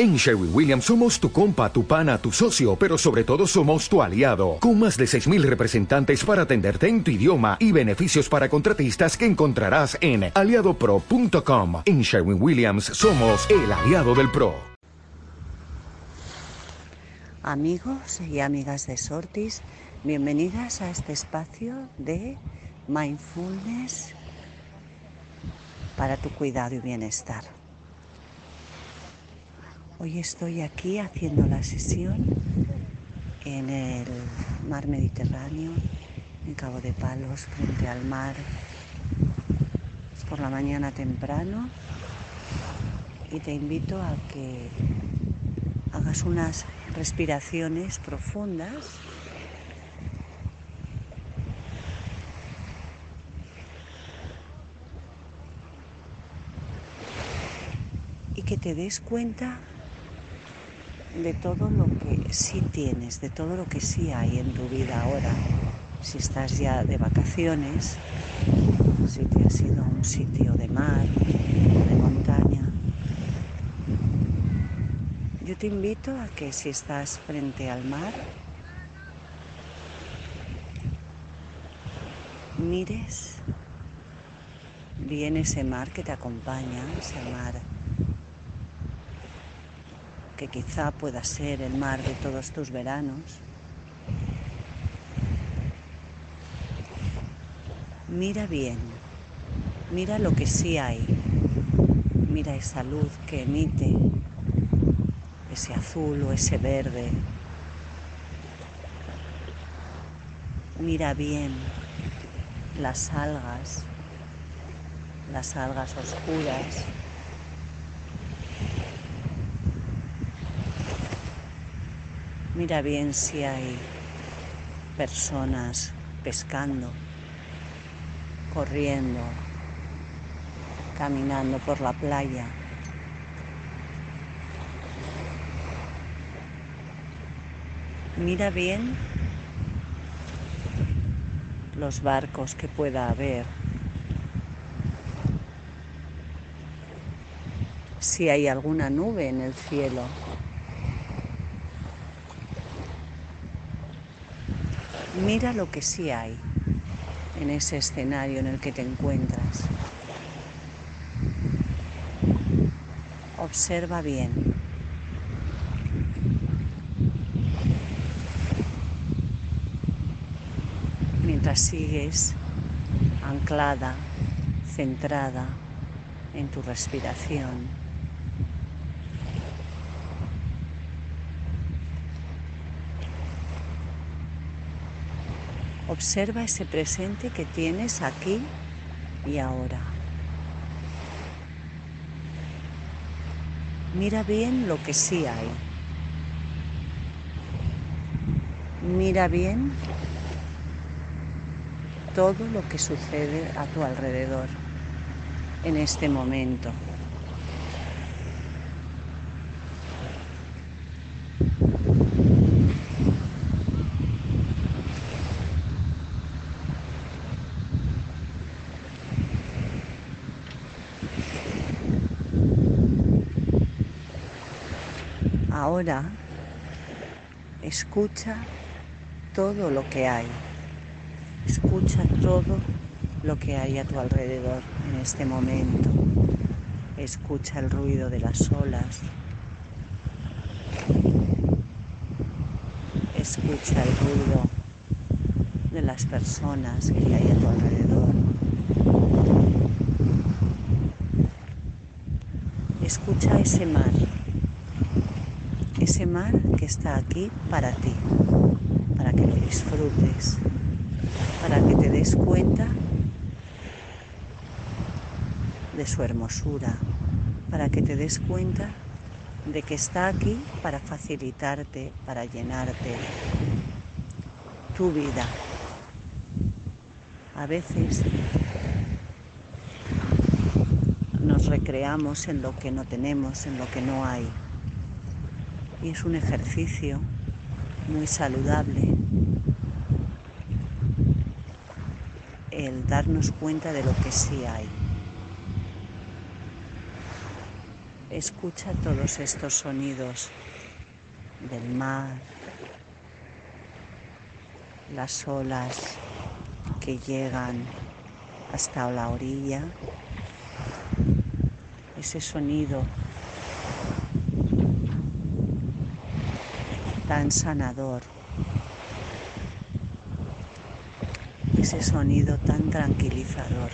En Sherwin Williams somos tu compa, tu pana, tu socio, pero sobre todo somos tu aliado, con más de 6.000 representantes para atenderte en tu idioma y beneficios para contratistas que encontrarás en aliadopro.com. En Sherwin Williams somos el aliado del PRO. Amigos y amigas de Sortis, bienvenidas a este espacio de mindfulness para tu cuidado y bienestar. Hoy estoy aquí haciendo la sesión en el mar Mediterráneo, en Cabo de Palos, frente al mar. Por la mañana temprano y te invito a que hagas unas respiraciones profundas. Y que te des cuenta de todo lo que sí tienes, de todo lo que sí hay en tu vida ahora. Si estás ya de vacaciones, si te has ido a un sitio de mar, de montaña. Yo te invito a que si estás frente al mar, mires bien ese mar que te acompaña, ese mar que quizá pueda ser el mar de todos tus veranos. Mira bien, mira lo que sí hay, mira esa luz que emite, ese azul o ese verde. Mira bien las algas, las algas oscuras Mira bien si hay personas pescando, corriendo, caminando por la playa. Mira bien los barcos que pueda haber. Si hay alguna nube en el cielo. Mira lo que sí hay en ese escenario en el que te encuentras. Observa bien. Mientras sigues anclada, centrada en tu respiración. Observa ese presente que tienes aquí y ahora. Mira bien lo que sí hay. Mira bien todo lo que sucede a tu alrededor en este momento. Ahora escucha todo lo que hay. Escucha todo lo que hay a tu alrededor en este momento. Escucha el ruido de las olas. Escucha el ruido de las personas que hay a tu alrededor. Escucha ese mar ese mar que está aquí para ti, para que lo disfrutes, para que te des cuenta de su hermosura, para que te des cuenta de que está aquí para facilitarte, para llenarte tu vida. A veces nos recreamos en lo que no tenemos, en lo que no hay y es un ejercicio muy saludable el darnos cuenta de lo que sí hay. Escucha todos estos sonidos del mar, las olas que llegan hasta la orilla, ese sonido tan sanador, ese sonido tan tranquilizador.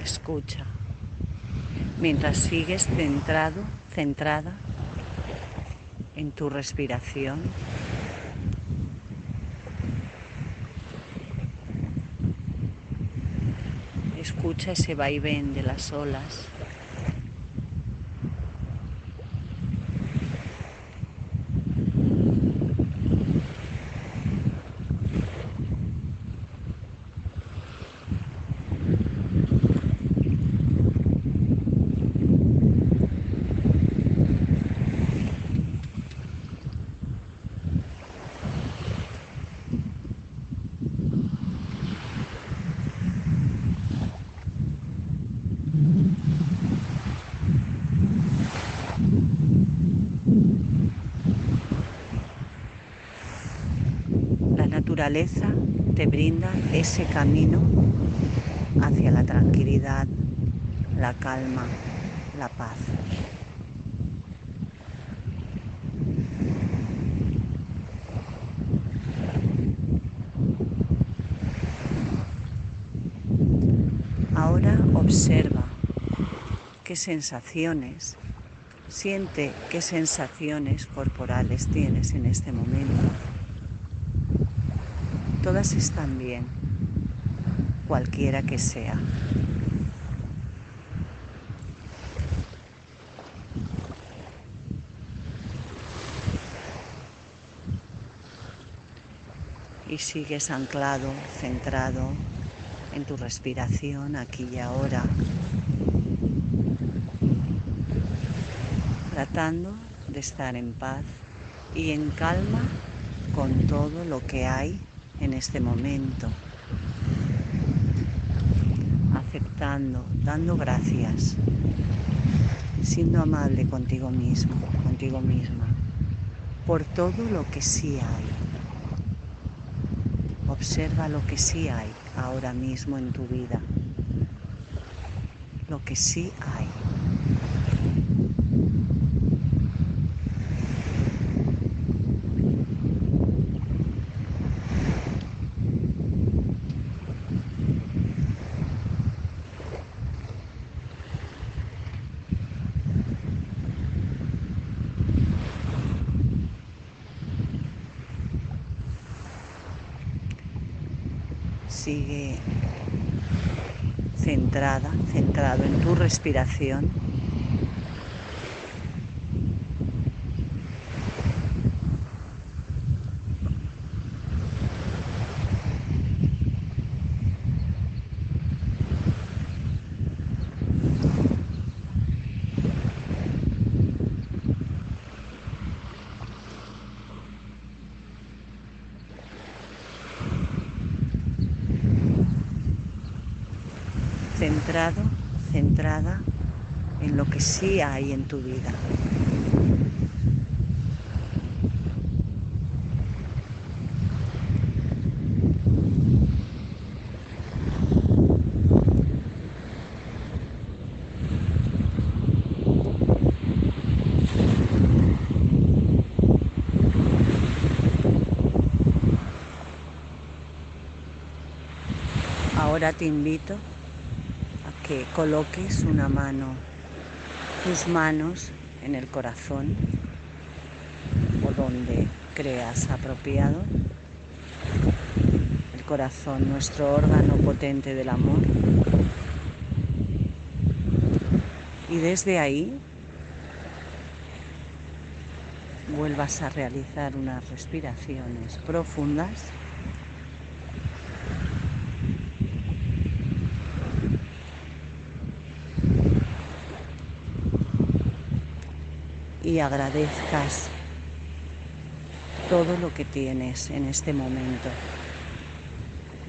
escucha, mientras sigues centrado, centrada en tu respiración. Escucha ese vaivén de las olas. Naturaleza te brinda ese camino hacia la tranquilidad, la calma, la paz. Ahora observa qué sensaciones, siente qué sensaciones corporales tienes en este momento todas están bien, cualquiera que sea. Y sigues anclado, centrado en tu respiración aquí y ahora, tratando de estar en paz y en calma con todo lo que hay en este momento, aceptando, dando gracias, siendo amable contigo mismo, contigo misma, por todo lo que sí hay. Observa lo que sí hay ahora mismo en tu vida, lo que sí hay. Sigue centrada, centrado en tu respiración. Centrado, centrada en lo que sí hay en tu vida. Ahora te invito que coloques una mano, tus manos en el corazón o donde creas apropiado. El corazón, nuestro órgano potente del amor. Y desde ahí vuelvas a realizar unas respiraciones profundas y agradezcas todo lo que tienes en este momento.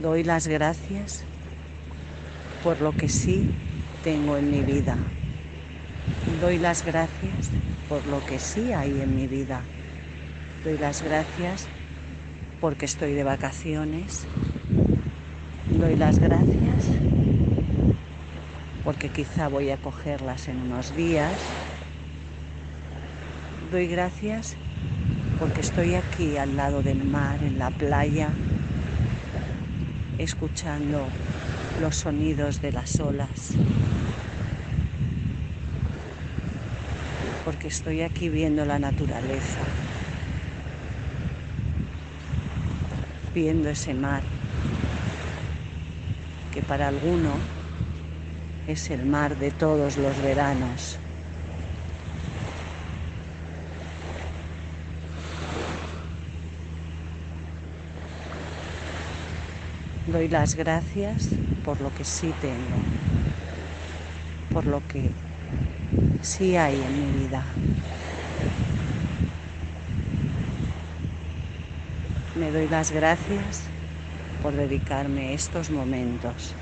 Doy las gracias por lo que sí tengo en mi vida. Doy las gracias por lo que sí hay en mi vida. Doy las gracias porque estoy de vacaciones. Doy las gracias porque quizá voy a cogerlas en unos días. Doy gracias porque estoy aquí al lado del mar, en la playa, escuchando los sonidos de las olas. Porque estoy aquí viendo la naturaleza, viendo ese mar, que para alguno es el mar de todos los veranos. Doy las gracias por lo que sí tengo, por lo que sí hay en mi vida. Me doy las gracias por dedicarme estos momentos.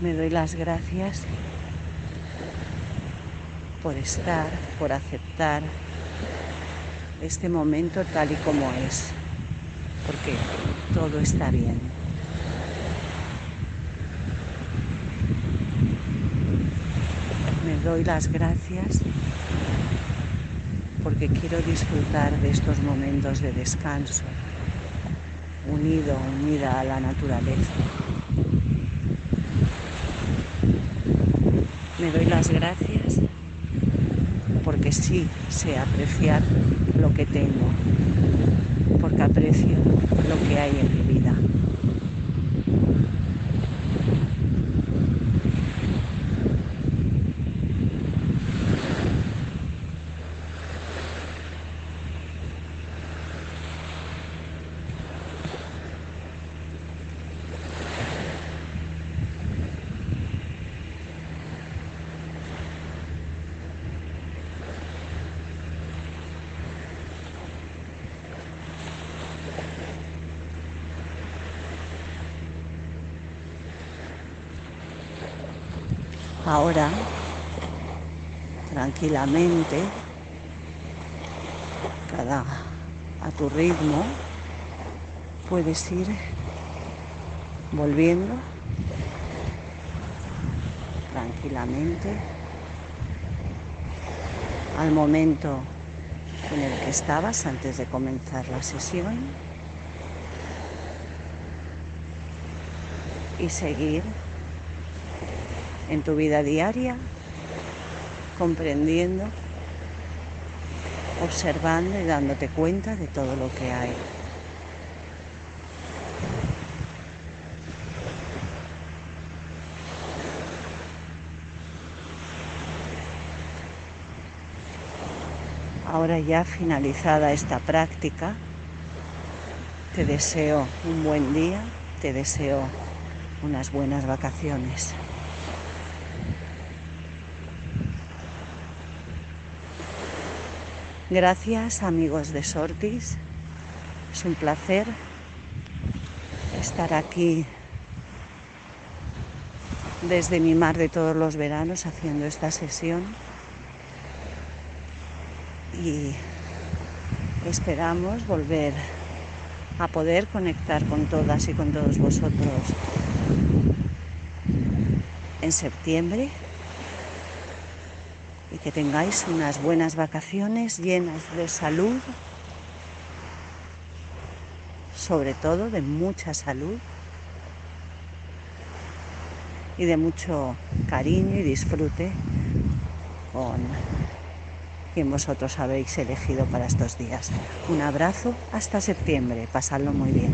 Me doy las gracias por estar, por aceptar este momento tal y como es, porque todo está bien. Me doy las gracias porque quiero disfrutar de estos momentos de descanso, unido, unida a la naturaleza. Me doy las gracias porque sí sé apreciar lo que tengo, porque aprecio lo que hay en mi vida. Ahora, tranquilamente, cada a tu ritmo, puedes ir volviendo tranquilamente al momento en el que estabas antes de comenzar la sesión y seguir en tu vida diaria, comprendiendo, observando y dándote cuenta de todo lo que hay. Ahora ya finalizada esta práctica, te deseo un buen día, te deseo unas buenas vacaciones. Gracias amigos de Sortis. Es un placer estar aquí desde mi mar de todos los veranos haciendo esta sesión. Y esperamos volver a poder conectar con todas y con todos vosotros en septiembre y que tengáis unas buenas vacaciones llenas de salud, sobre todo de mucha salud y de mucho cariño y disfrute con quien vosotros habéis elegido para estos días. Un abrazo hasta septiembre, pasadlo muy bien.